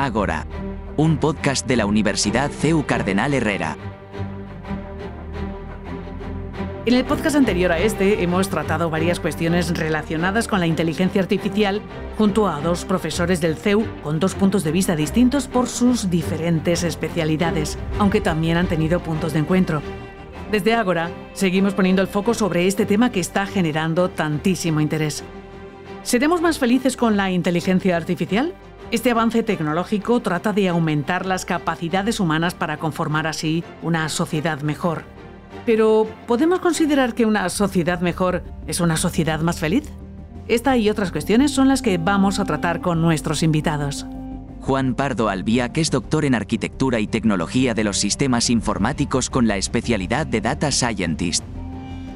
Ágora. Un podcast de la Universidad CEU Cardenal Herrera. En el podcast anterior a este hemos tratado varias cuestiones relacionadas con la inteligencia artificial junto a dos profesores del CEU con dos puntos de vista distintos por sus diferentes especialidades, aunque también han tenido puntos de encuentro. Desde Ágora seguimos poniendo el foco sobre este tema que está generando tantísimo interés. ¿Seremos más felices con la inteligencia artificial? Este avance tecnológico trata de aumentar las capacidades humanas para conformar así una sociedad mejor. Pero, ¿podemos considerar que una sociedad mejor es una sociedad más feliz? Esta y otras cuestiones son las que vamos a tratar con nuestros invitados. Juan Pardo Albiac es doctor en Arquitectura y Tecnología de los Sistemas Informáticos con la especialidad de Data Scientist.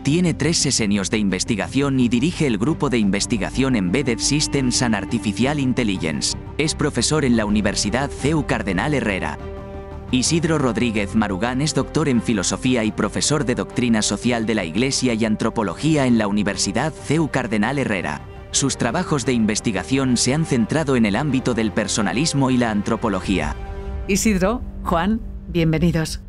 Tiene tres sesenios de investigación y dirige el grupo de investigación Embedded Systems and Artificial Intelligence. Es profesor en la Universidad CEU Cardenal Herrera. Isidro Rodríguez Marugán es doctor en Filosofía y profesor de Doctrina Social de la Iglesia y Antropología en la Universidad CEU Cardenal Herrera. Sus trabajos de investigación se han centrado en el ámbito del personalismo y la antropología. Isidro, Juan, bienvenidos.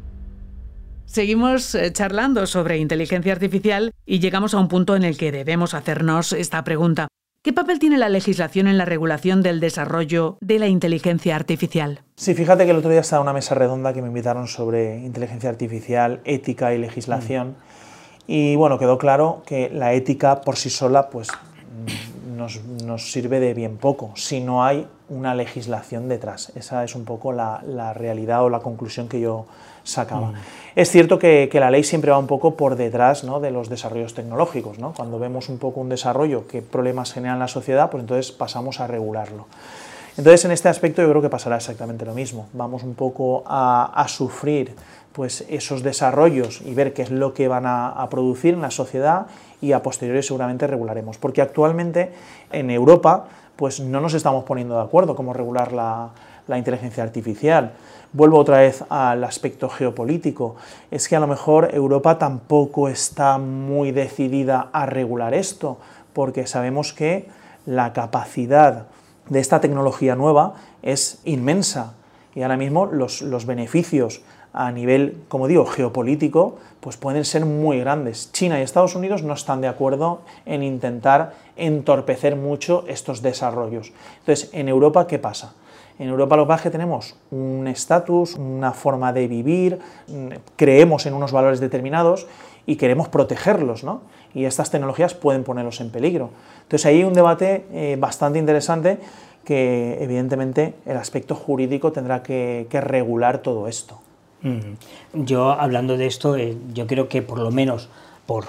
Seguimos eh, charlando sobre inteligencia artificial y llegamos a un punto en el que debemos hacernos esta pregunta. ¿Qué papel tiene la legislación en la regulación del desarrollo de la inteligencia artificial? Sí, fíjate que el otro día estaba en una mesa redonda que me invitaron sobre inteligencia artificial, ética y legislación. Mm. Y bueno, quedó claro que la ética por sí sola pues, nos, sirve de bien poco si no hay una legislación detrás. Esa es un poco la, la realidad o la conclusión que yo sacaba. Mm. Es cierto que, la ley siempre va un poco por detrás ¿no? de los desarrollos tecnológicos. ¿no? Cuando vemos un poco un desarrollo, qué problemas genera en la sociedad, pues entonces pasamos a regularlo. Entonces, en este aspecto yo creo que pasará exactamente lo mismo. Vamos un poco a, sufrir pues, esos desarrollos y ver qué es lo que van a, producir en la sociedad y a posteriori seguramente regularemos. Porque actualmente en Europa pues, no nos estamos poniendo de acuerdo cómo regular la, la inteligencia artificial. Vuelvo otra vez al aspecto geopolítico. Es que a lo mejor Europa tampoco está muy decidida a regular esto, porque sabemos que la capacidad de esta tecnología nueva es inmensa y ahora mismo los, los beneficios a nivel, como digo, geopolítico, pues pueden ser muy grandes. China y Estados Unidos no están de acuerdo en intentar entorpecer mucho estos desarrollos. Entonces, en Europa, ¿qué pasa? En Europa lo que tenemos un estatus, una forma de vivir, creemos en unos valores determinados y queremos protegerlos, ¿no? Y estas tecnologías pueden ponerlos en peligro. Entonces ahí hay un debate eh, bastante interesante que evidentemente el aspecto jurídico tendrá que, regular todo esto. Yo hablando de esto, eh, yo creo que por lo menos por,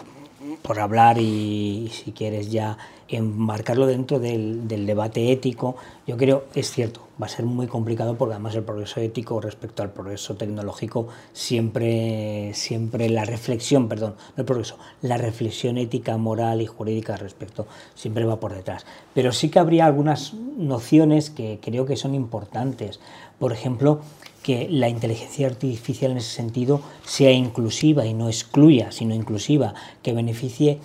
por hablar y si quieres ya enmarcarlo dentro del, debate ético, yo creo, es cierto, va a ser muy complicado porque además el progreso ético respecto al progreso tecnológico siempre, siempre la reflexión, perdón, no el progreso, la reflexión ética, moral y jurídica respecto siempre va por detrás. Pero sí que habría algunas nociones que creo que son importantes. Por ejemplo, que la inteligencia artificial en ese sentido sea inclusiva y no excluya, sino inclusiva, que beneficie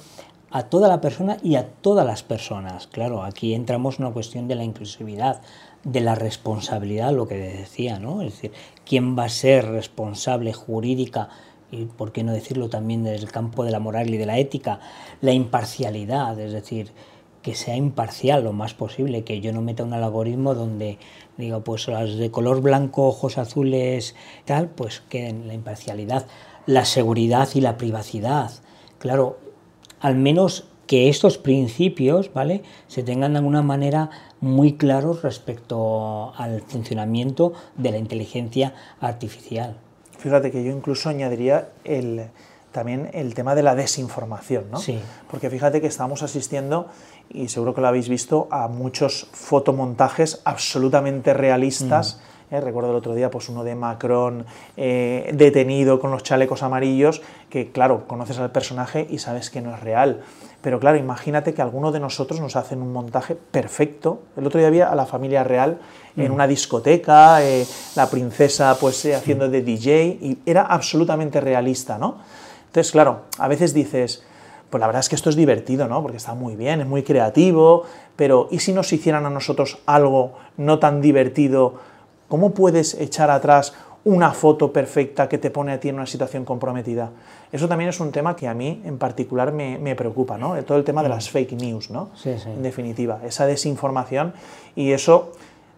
a toda la persona y a todas las personas. Claro, aquí entramos en una cuestión de la inclusividad, de la responsabilidad, lo que decía, ¿no? Es decir, ¿quién va a ser responsable jurídica y por qué no decirlo también desde el campo de la moral y de la ética? La imparcialidad, es decir, que sea imparcial lo más posible, que yo no meta un algoritmo donde diga, pues las de color blanco, ojos azules, tal, pues queden la imparcialidad, la seguridad y la privacidad. Claro, al menos que estos principios ¿vale? se tengan de alguna manera muy claros respecto al funcionamiento de la inteligencia artificial. Fíjate que yo incluso añadiría el, también el tema de la desinformación, ¿no? Sí. Porque fíjate que estamos asistiendo, y seguro que lo habéis visto, a muchos fotomontajes absolutamente realistas. Mm. ¿eh? recuerdo el otro día pues uno de Macron eh, detenido con los chalecos amarillos, que claro, conoces al personaje y sabes que no es real. Pero claro, imagínate que alguno de nosotros nos hacen un montaje perfecto. El otro día había a la familia real en mm. una discoteca, eh, la princesa pues haciendo de DJ, y era absolutamente realista, ¿no? Entonces, claro, a veces dices, pues la verdad es que esto es divertido, ¿no? Porque está muy bien, es muy creativo, pero ¿y si nos hicieran a nosotros algo no tan divertido ¿Cómo puedes echar atrás una foto perfecta que te pone a ti en una situación comprometida? Eso también es un tema que a mí en particular me, preocupa, ¿no? Todo el tema de las fake news, ¿no? Sí, sí. En definitiva, esa desinformación y eso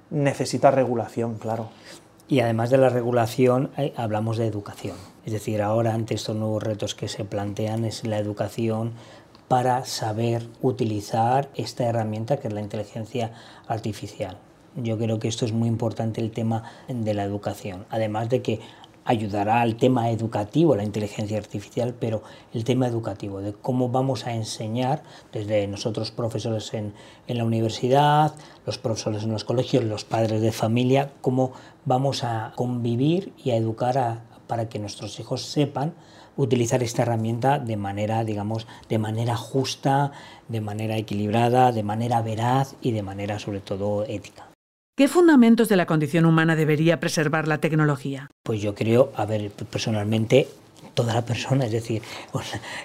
necesita regulación, claro. Y además de la regulación, hablamos de educación. Es decir, ahora ante estos nuevos retos que se plantean es la educación para saber utilizar esta herramienta que es la inteligencia artificial. Yo creo que esto es muy importante el tema de la educación, además de que ayudará al tema educativo, la inteligencia artificial, pero el tema educativo, de cómo vamos a enseñar desde nosotros profesores en, en, la universidad, los profesores en los colegios, los padres de familia, cómo vamos a convivir y a educar para que nuestros hijos sepan utilizar esta herramienta de manera, digamos, de manera justa, de manera equilibrada, de manera veraz y de manera sobre todo ética. ¿Qué fundamentos de la condición humana debería preservar la tecnología? Pues yo creo, a ver, personalmente toda la persona, es decir,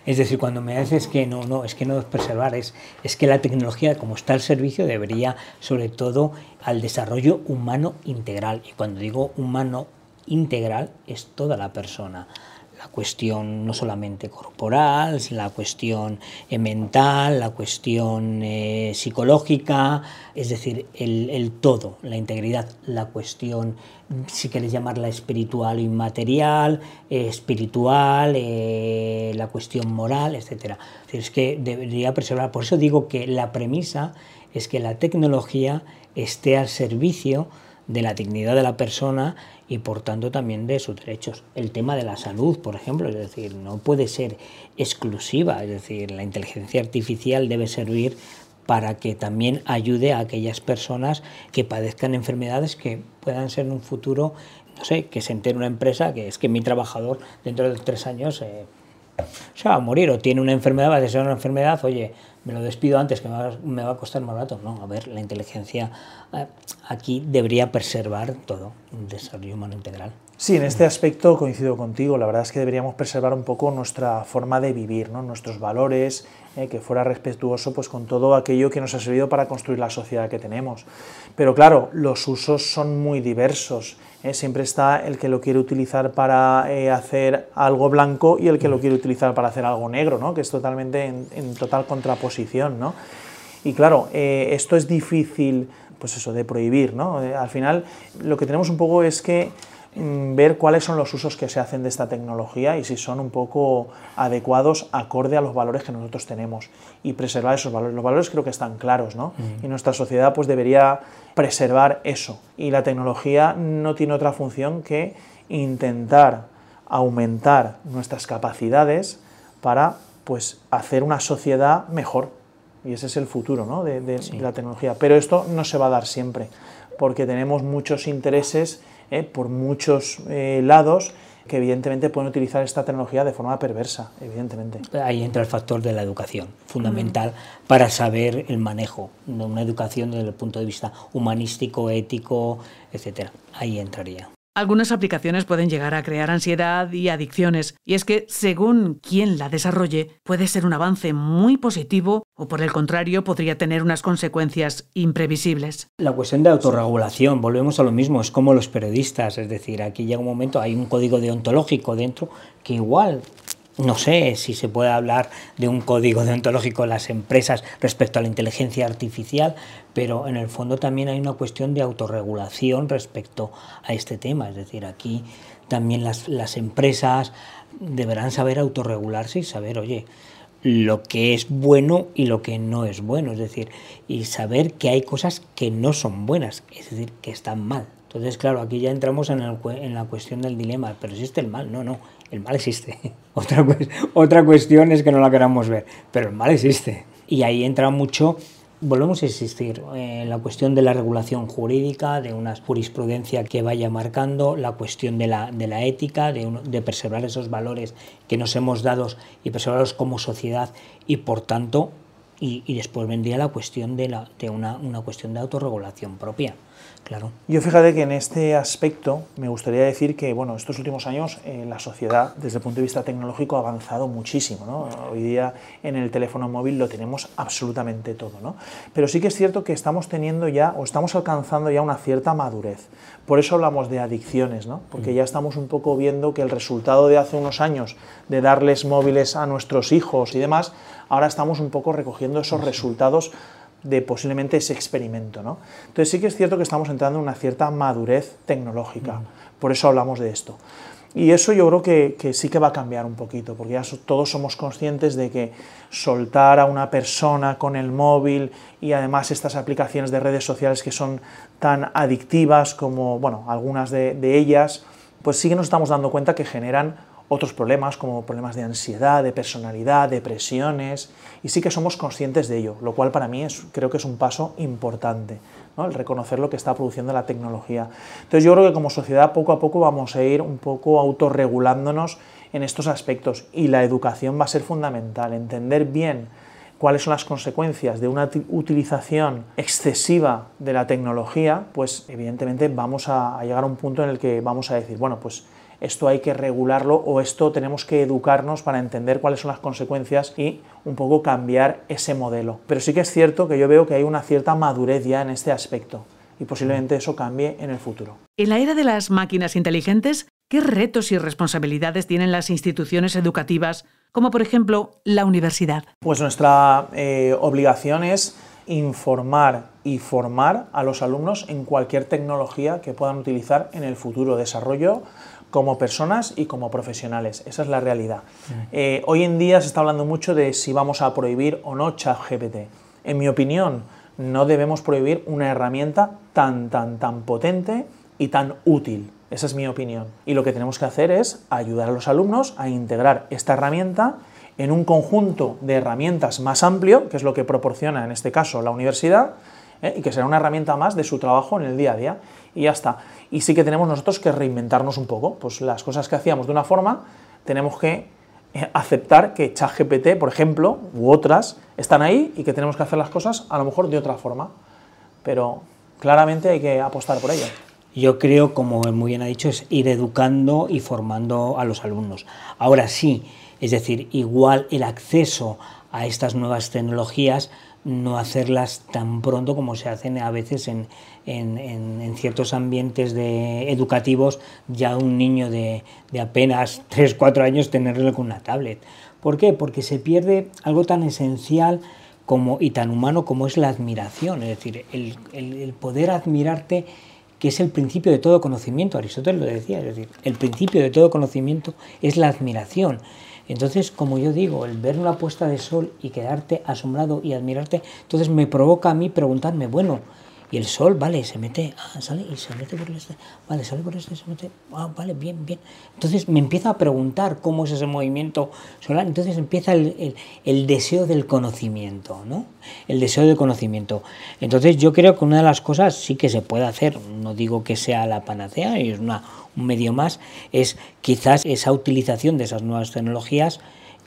es decir, cuando me dices que no, no, es que no es preservar, es, es que la tecnología como está al servicio debería sobre todo al desarrollo humano integral y cuando digo humano integral es toda la persona, la cuestión no solamente corporal, la cuestión eh, mental, la cuestión eh, psicológica, es decir, el, todo, la integridad, la cuestión, si queréis llamarla espiritual o inmaterial, eh, espiritual, la cuestión moral, etc. Es que debería preservar, por eso digo que la premisa es que la tecnología esté al servicio de la dignidad de la persona y por tanto también de sus derechos. El tema de la salud, por ejemplo, es decir, no puede ser exclusiva, es decir, la inteligencia artificial debe servir para que también ayude a aquellas personas que padezcan enfermedades que puedan ser en un futuro, no sé, que se entere una empresa que es que mi trabajador dentro de tres años eh, se va a morir o tiene una enfermedad, va a ser una enfermedad, oye, me lo despido antes que me va, a costar más barato. No, a ver, la inteligencia eh, aquí debería preservar todo, un desarrollo humano integral. Sí, en este aspecto coincido contigo. La verdad es que deberíamos preservar un poco nuestra forma de vivir, ¿no? nuestros valores, eh, que fuera respetuoso pues, con todo aquello que nos ha servido para construir la sociedad que tenemos. Pero claro, los usos son muy diversos. ¿eh? Siempre está el que lo quiere utilizar para eh, hacer algo blanco y el que lo quiere utilizar para hacer algo negro, ¿no? que es totalmente en, total contraposición. ¿no? Y claro, esto es difícil pues eso, de prohibir. ¿no? al final, lo que tenemos un poco es que Mm, ver cuáles son los usos que se hacen de esta tecnología y si son un poco adecuados acorde a los valores que nosotros tenemos y preservar esos valores. Los valores creo que están claros, ¿no? Y nuestra sociedad pues debería preservar eso. Y la tecnología no tiene otra función que intentar aumentar nuestras capacidades para pues hacer una sociedad mejor. Y ese es el futuro ¿no? de, de la tecnología. Pero esto no se va a dar siempre, porque tenemos muchos intereses ¿eh? por muchos eh, lados que evidentemente pueden utilizar esta tecnología de forma perversa, evidentemente. Ahí entra el factor de la educación, fundamental para saber el manejo, una educación desde el punto de vista humanístico, ético, etcétera. Ahí entraría. Algunas aplicaciones pueden llegar a crear ansiedad y adicciones, y es que, según quien la desarrolle, puede ser un avance muy positivo o, por el contrario, podría tener unas consecuencias imprevisibles. La cuestión de autorregulación, volvemos a lo mismo, es como los periodistas, es decir, aquí llega un momento, hay un código deontológico dentro que igual no sé si se puede hablar de un código deontológico en las empresas respecto a la inteligencia artificial, pero en el fondo también hay una cuestión de autorregulación respecto a este tema. Es decir, aquí también las, las empresas deberán saber autorregularse y saber, oye, lo que es bueno y lo que no es bueno, es decir, y saber que hay cosas que no son buenas, es decir, que están mal. Entonces, claro, aquí ya entramos en, en la cuestión del dilema, pero existe el mal, no, no, el mal existe. Otra, otra cuestión es que no la queramos ver, pero el mal existe. Y ahí entra mucho, volvemos a insistir, eh, la cuestión de la regulación jurídica, de una jurisprudencia que vaya marcando, la cuestión de la, de la ética, de, de preservar esos valores que nos hemos dado y preservarlos como sociedad y por tanto y, después vendría la cuestión de, la, de una, una cuestión de autorregulación propia. Claro. Yo fíjate que en este aspecto me gustaría decir que bueno, estos últimos años eh, la sociedad desde el punto de vista tecnológico ha avanzado muchísimo. ¿no? Hoy día en el teléfono móvil lo tenemos absolutamente todo. ¿no? Pero sí que es cierto que estamos teniendo ya o estamos alcanzando ya una cierta madurez. Por eso hablamos de adicciones, ¿no? porque ya estamos un poco viendo que el resultado de hace unos años de darles móviles a nuestros hijos y demás, ahora estamos un poco recogiendo esos resultados de posiblemente ese experimento. ¿no? Entonces sí que es cierto que estamos entrando en una cierta madurez tecnológica, por eso hablamos de esto. Y eso yo creo que, sí que va a cambiar un poquito, porque ya todos somos conscientes de que soltar a una persona con el móvil y además estas aplicaciones de redes sociales que son tan adictivas como, bueno, algunas de, de ellas, pues sí que nos estamos dando cuenta que generan otros problemas como problemas de ansiedad, de personalidad, depresiones, y sí que somos conscientes de ello, lo cual para mí es, creo que es un paso importante, el reconocer lo que está produciendo la tecnología. Entonces yo creo que como sociedad poco a poco vamos a ir un poco autorregulándonos en estos aspectos y la educación va a ser fundamental, entender bien cuáles son las consecuencias de una utilización excesiva de la tecnología, pues evidentemente vamos a llegar a un punto en el que vamos a decir, bueno, pues esto hay que regularlo o esto tenemos que educarnos para entender cuáles son las consecuencias y un poco cambiar ese modelo. Pero sí que es cierto que yo veo que hay una cierta madurez ya en este aspecto y posiblemente eso cambie en el futuro. En la era de las máquinas inteligentes, ¿qué retos y responsabilidades tienen las instituciones educativas, como por ejemplo la universidad? Pues nuestra eh, obligación es informar y formar a los alumnos en cualquier tecnología que puedan utilizar en el futuro desarrollo como personas y como profesionales. Esa es la realidad. Eh, hoy en día se está hablando mucho de si vamos a prohibir o no ChatGPT. En mi opinión, no debemos prohibir una herramienta tan, tan, tan potente y tan útil. Esa es mi opinión. Y lo que tenemos que hacer es ayudar a los alumnos a integrar esta herramienta en un conjunto de herramientas más amplio, que es lo que proporciona en este caso la universidad, ¿eh? y que será una herramienta más de su trabajo en el día a día. Y ya está. Y sí que tenemos nosotros que reinventarnos un poco. Pues las cosas que hacíamos de una forma, tenemos que eh, aceptar que ChatGPT, por ejemplo, u otras, están ahí y que tenemos que hacer las cosas a lo mejor de otra forma. Pero claramente hay que apostar por ello. Yo creo, como muy bien ha dicho, es ir educando y formando a los alumnos. Ahora sí, es decir, igual el acceso a estas nuevas tecnologías no hacerlas tan pronto como se hacen a veces en, ciertos ambientes de, educativos, ya un niño de, apenas 3, 4 años tenerlo con una tablet. ¿Por qué? Porque se pierde algo tan esencial como, y tan humano como es la admiración, es decir, el, el poder admirarte que es el principio de todo conocimiento, Aristóteles lo decía, es decir, el principio de todo conocimiento es la admiración. Entonces, como yo digo, el ver una puesta de sol y quedarte asombrado y admirarte, entonces me provoca a mí preguntarme, bueno, y el sol, vale, se mete, ah, sale y se mete por este, vale, sale por este, se mete, ah, vale, bien, bien. Entonces me empiezo a preguntar cómo es ese movimiento solar, entonces empieza el, el, deseo del conocimiento, ¿no? El deseo del conocimiento. Entonces yo creo que una de las cosas sí que se puede hacer, no digo que sea la panacea, es una, medio más, es quizás esa utilización de esas nuevas tecnologías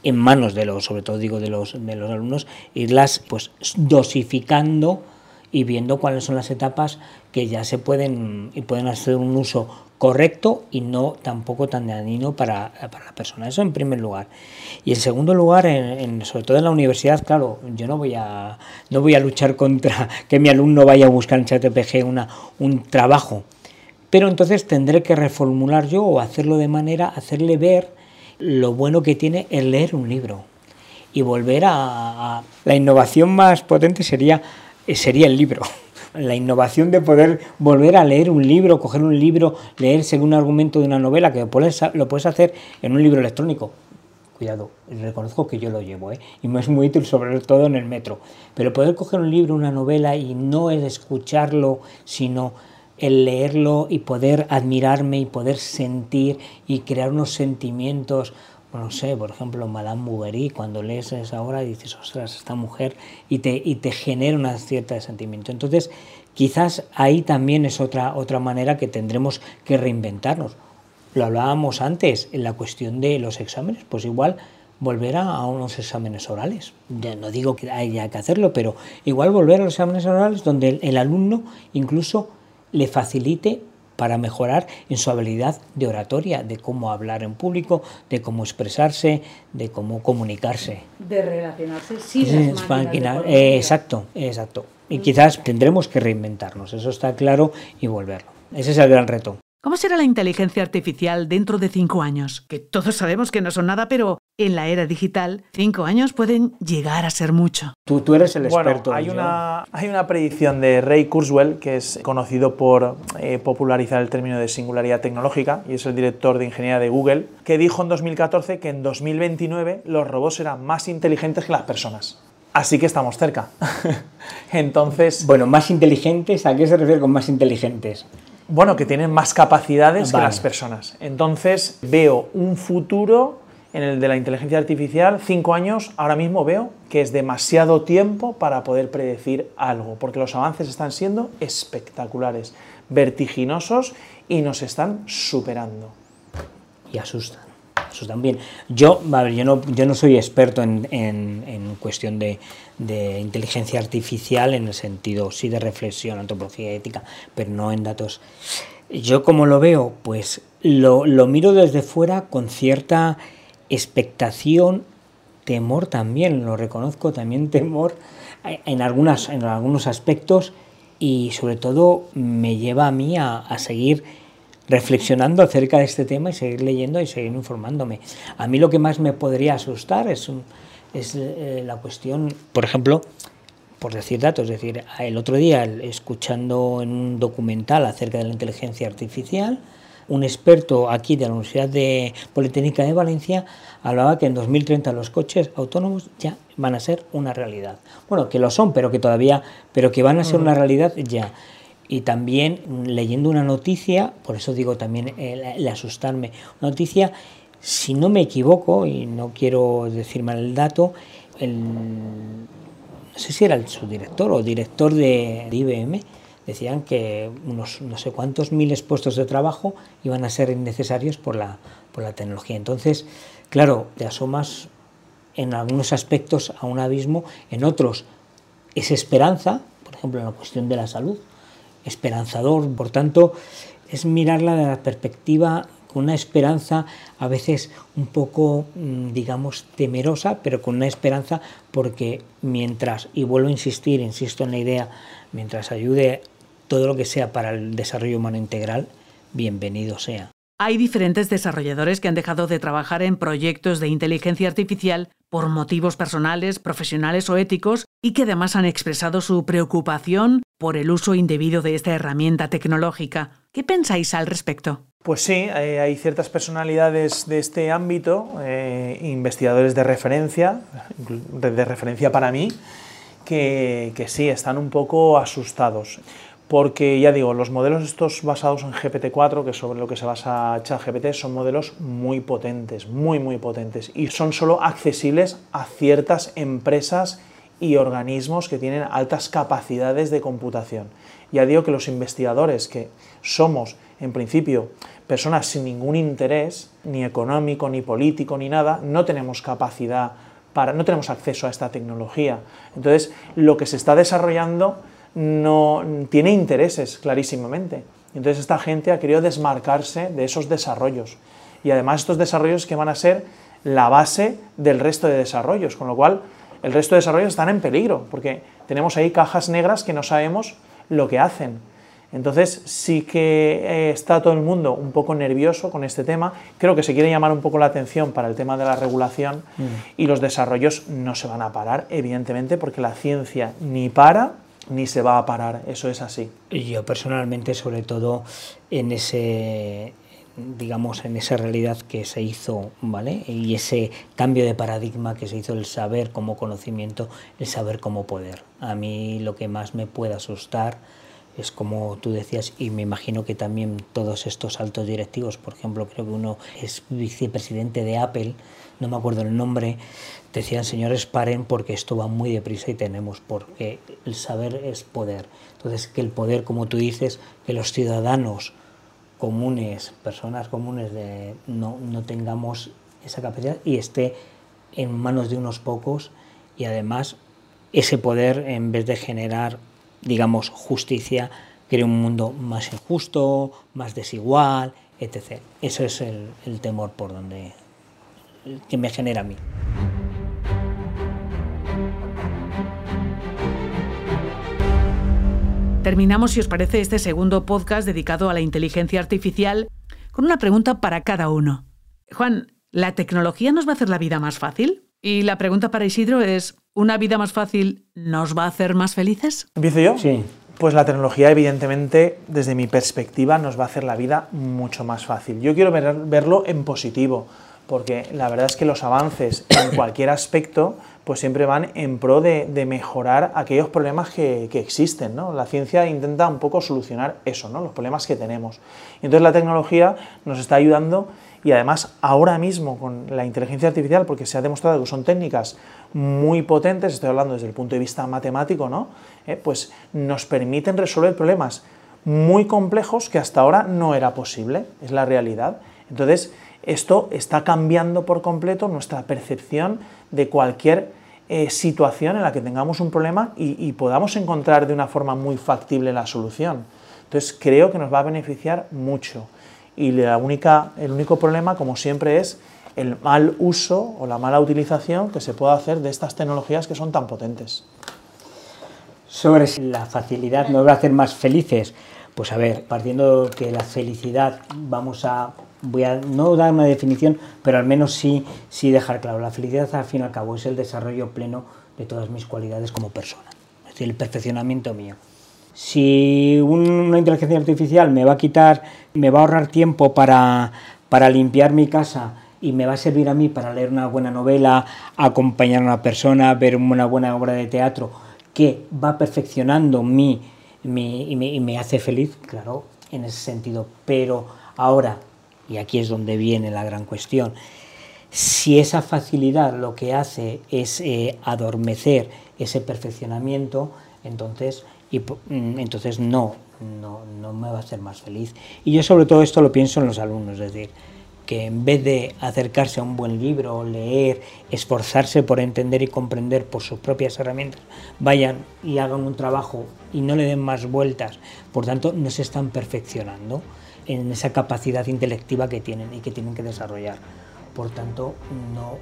en manos de los, sobre todo digo de los, de los alumnos, irlas pues dosificando y viendo cuáles son las etapas que ya se pueden y pueden hacer un uso correcto y no tampoco tan dañino para, para la persona. Eso en primer lugar. Y en segundo lugar, en, sobre todo en la universidad, claro, yo no voy a no voy a luchar contra que mi alumno vaya a buscar en ChatGPT una, un trabajo, pero entonces tendré que reformular yo o hacerlo de manera, hacerle ver lo bueno que tiene el leer un libro y volver a la innovación más potente sería eh, sería el libro. La innovación de poder volver a leer un libro, coger un libro, leer según un argumento de una novela, que lo puedes hacer en un libro electrónico. Cuidado, reconozco que yo lo llevo, ¿eh? y me es muy útil sobre todo en el metro. Pero poder coger un libro, una novela, y no es escucharlo, sino el leerlo y poder admirarme y poder sentir y crear unos sentimientos no sé, por ejemplo, Madame Bovary, cuando lees esa obra dices, ostras, esta mujer, y te, y te genera una cierta sentimiento. Entonces, quizás ahí también es otra, otra manera que tendremos que reinventarnos. Lo hablábamos antes en la cuestión de los exámenes, pues igual volver a, unos exámenes orales. Ya no digo que haya que hacerlo, pero igual volver a los exámenes orales donde el alumno incluso le facilite para mejorar en su habilidad de oratoria, de cómo hablar en público, de cómo expresarse, de cómo comunicarse. De relacionarse sin las máquinas. Eh, exacto, exacto. Y quizás tendremos que reinventarnos, eso está claro, y volverlo. Ese es el gran reto. ¿Cómo será la inteligencia artificial dentro de cinco años? Que todos sabemos que no son nada, pero en la era digital, cinco años pueden llegar a ser mucho. Tú, tú eres el experto. Bueno, hay, una, hay una predicción de Ray Kurzweil, que es conocido por eh, popularizar el término de singularidad tecnológica, y es el director de ingeniería de Google, que dijo en 2014 que en 2029 los robots serán más inteligentes que las personas. Así que estamos cerca. Entonces. Bueno, más inteligentes, ¿a qué se refiere con más inteligentes? Bueno, que tienen más capacidades que las personas. Entonces veo un futuro en el de la inteligencia artificial, cinco años, ahora mismo veo que es demasiado tiempo para poder predecir algo, porque los avances están siendo espectaculares, vertiginosos y nos están superando. Y asustan, asustan bien. Yo, yo, no, yo no soy experto en, cuestión de, inteligencia artificial en el sentido, sí, de reflexión, antropología ética, pero no en datos. Yo como lo veo, pues lo, lo miro desde fuera con cierta expectación, temor también, lo reconozco, también temor en, algunas, en algunos aspectos y sobre todo me lleva a mí a, seguir reflexionando acerca de este tema y seguir leyendo y seguir informándome. A mí lo que más me podría asustar es, es eh, la cuestión, por ejemplo, por decir datos, es decir, el otro día escuchando en un documental acerca de la inteligencia artificial, un experto aquí de la Universidad de Politécnica de Valencia hablaba que en 2030 los coches autónomos ya van a ser una realidad. Bueno, que lo son, pero que todavía, pero que van a ser una realidad ya. Y también leyendo una noticia, por eso digo también el, asustarme, una noticia, si no me equivoco, y no quiero decir mal el dato, el, no sé si era el subdirector o director de IBM, decían que unos no sé cuántos miles puestos de trabajo iban a ser innecesarios por la, por la tecnología. Entonces, claro, te asomas en algunos aspectos a un abismo, en otros es esperanza, por ejemplo en la cuestión de la salud, esperanzador, por tanto, es mirarla de la perspectiva con una esperanza a veces un poco, mm, digamos, temerosa, pero con una esperanza porque mientras, y vuelvo a insistir, insisto en la idea, mientras ayude todo lo que sea para el desarrollo humano integral, bienvenido sea. Hay diferentes desarrolladores que han dejado de trabajar en proyectos de inteligencia artificial por motivos personales, profesionales o éticos y que además han expresado su preocupación por el uso indebido de esta herramienta tecnológica. ¿Qué pensáis al respecto? Pues sí, eh, hay ciertas personalidades de este ámbito, eh, investigadores de referencia, de referencia para mí, que, que sí, están un poco asustados porque ya digo, los modelos estos basados en GPT-4, que es sobre lo que se basa ChatGPT, son modelos muy potentes, muy muy potentes y son solo accesibles a ciertas empresas y organismos que tienen altas capacidades de computación. Ya digo que los investigadores que somos en principio personas sin ningún interés, ni económico, ni político, ni nada, no tenemos capacidad para, no tenemos acceso a esta tecnología. Entonces, lo que se está desarrollando no tiene intereses clarísimamente. Entonces esta gente ha querido desmarcarse de esos desarrollos. Y además estos desarrollos que van a ser la base del resto de desarrollos, con lo cual el resto de desarrollos están en peligro, porque tenemos ahí cajas negras que no sabemos lo que hacen. Entonces sí que eh, está todo el mundo un poco nervioso con este tema. Creo que se quiere llamar un poco la atención para el tema de la regulación mm. y los desarrollos no se van a parar, evidentemente, porque la ciencia ni para ni se va a parar, eso es así. Yo personalmente, sobre todo en ese digamos en esa realidad que se hizo, ¿vale? Y ese cambio de paradigma que se hizo el saber como conocimiento, el saber como poder. A mí lo que más me puede asustar es como tú decías, y me imagino que también todos estos altos directivos, por ejemplo, creo que uno es vicepresidente de Apple, no me acuerdo el nombre, decían, señores, paren porque esto va muy deprisa y tenemos, porque el saber es poder. Entonces, que el poder, como tú dices, que los ciudadanos comunes, personas comunes, no, no tengamos esa capacidad y esté en manos de unos pocos y además ese poder, en vez de generar, digamos, justicia, crea un mundo más injusto, más desigual, etc. Eso es el temor por donde que me genera a mí. Terminamos, si os parece, este segundo podcast dedicado a la inteligencia artificial con una pregunta para cada uno. Juan, ¿la tecnología nos va a hacer la vida más fácil? Y la pregunta para Isidro es, ¿una vida más fácil nos va a hacer más felices? ¿Empiezo yo? Sí. Pues la tecnología, evidentemente, desde mi perspectiva, nos va a hacer la vida mucho más fácil. Yo quiero ver- verlo en positivo, porque la verdad es que los avances en cualquier aspecto pues siempre van en pro de, mejorar aquellos problemas que, existen. ¿no? La ciencia intenta un poco solucionar eso, ¿no? los problemas que tenemos. Entonces la tecnología nos está ayudando y además ahora mismo con la inteligencia artificial, porque se ha demostrado que son técnicas muy potentes, estoy hablando desde el punto de vista matemático, ¿no? Eh, pues nos permiten resolver problemas muy complejos que hasta ahora no era posible, es la realidad. Entonces, esto está cambiando por completo nuestra percepción de cualquier eh, situación en la que tengamos un problema y, y podamos encontrar de una forma muy factible la solución. Entonces, creo que nos va a beneficiar mucho. Y la única, el único problema, como siempre, es el mal uso o la mala utilización que se puede hacer de estas tecnologías que son tan potentes. Sobre si la facilidad nos va a hacer más felices, pues a ver, partiendo que la felicidad vamos a, voy a no dar una definición, pero al menos sí, sí dejar claro, la felicidad al fin y al cabo es el desarrollo pleno de todas mis cualidades como persona, es decir, el perfeccionamiento mío. Si un- una inteligencia artificial me va a quitar, me va a ahorrar tiempo para, para limpiar mi casa y me va a servir a mí para leer una buena novela, acompañar a una persona, ver una buena obra de teatro que va perfeccionando mi, mi- y me hace feliz, claro, en ese sentido. Pero ahora, y aquí es donde viene la gran cuestión, si esa facilidad lo que hace es eh, adormecer ese perfeccionamiento, entonces, y, mm, entonces no, no, no me va a hacer más feliz. Y yo sobre todo esto lo pienso en los alumnos, es decir, que en vez de acercarse a un buen libro, leer, esforzarse por entender y comprender por sus propias herramientas, vayan y hagan un trabajo y no le den más vueltas, por tanto no se están perfeccionando en esa capacidad intelectiva que tienen y que tienen que desarrollar. Por tanto, no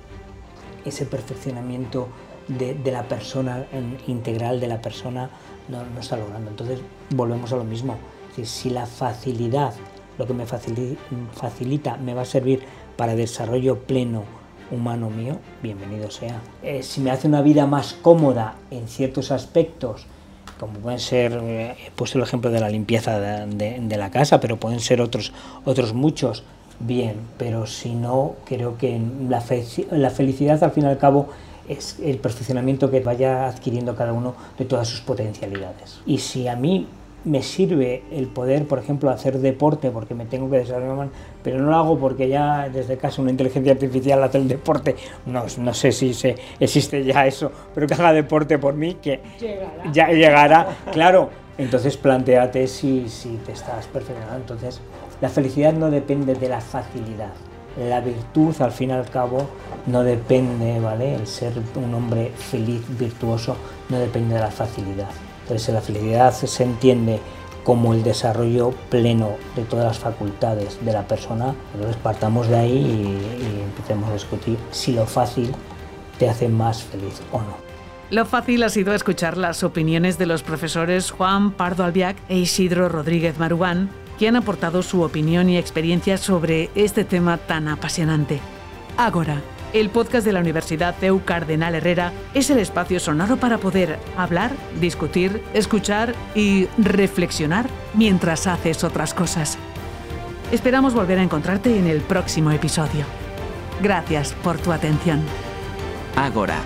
ese perfeccionamiento de, la persona integral de la persona no, no está logrando. Entonces volvemos a lo mismo. Si la facilidad, lo que me facili- facilita, me va a servir para desarrollo pleno humano mío, bienvenido sea. Eh, si me hace una vida más cómoda en ciertos aspectos, como pueden ser, eh, he puesto el ejemplo de la limpieza de, la casa, pero pueden ser otros, otros muchos, bien, pero si no, creo que la, la felicidad al fin y al cabo es el perfeccionamiento que vaya adquiriendo cada uno de todas sus potencialidades. Y si a mí me sirve el poder, por ejemplo, hacer deporte porque me tengo que desarrollar pero no lo hago porque ya desde casa una inteligencia artificial hace el deporte. No, no sé si se, existe ya eso, pero que haga deporte por mí, que ya llegará. Claro, entonces planteate si, si te estás perfeccionando. Entonces, la felicidad no depende de la facilidad. La virtud, al fin y al cabo, no depende, ¿vale? El ser un hombre feliz, virtuoso, no depende de la facilidad. Entonces, la felicidad se entiende como el desarrollo pleno de todas las facultades de la persona. Entonces, partamos de ahí y, empecemos a discutir si lo fácil te hace más feliz o no. Lo fácil ha sido escuchar las opiniones de los profesores Juan Pardo Albiac e Isidro Rodríguez Marugán, que han aportado su opinión y experiencia sobre este tema tan apasionante. Ágora, el podcast de la Universidad CEU Cardenal Herrera, es el espacio sonoro para poder hablar, discutir, escuchar y reflexionar mientras haces otras cosas. Esperamos volver a encontrarte en el próximo episodio. Gracias por tu atención. Ágora,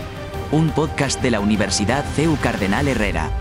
un podcast de la Universidad CEU Cardenal Herrera.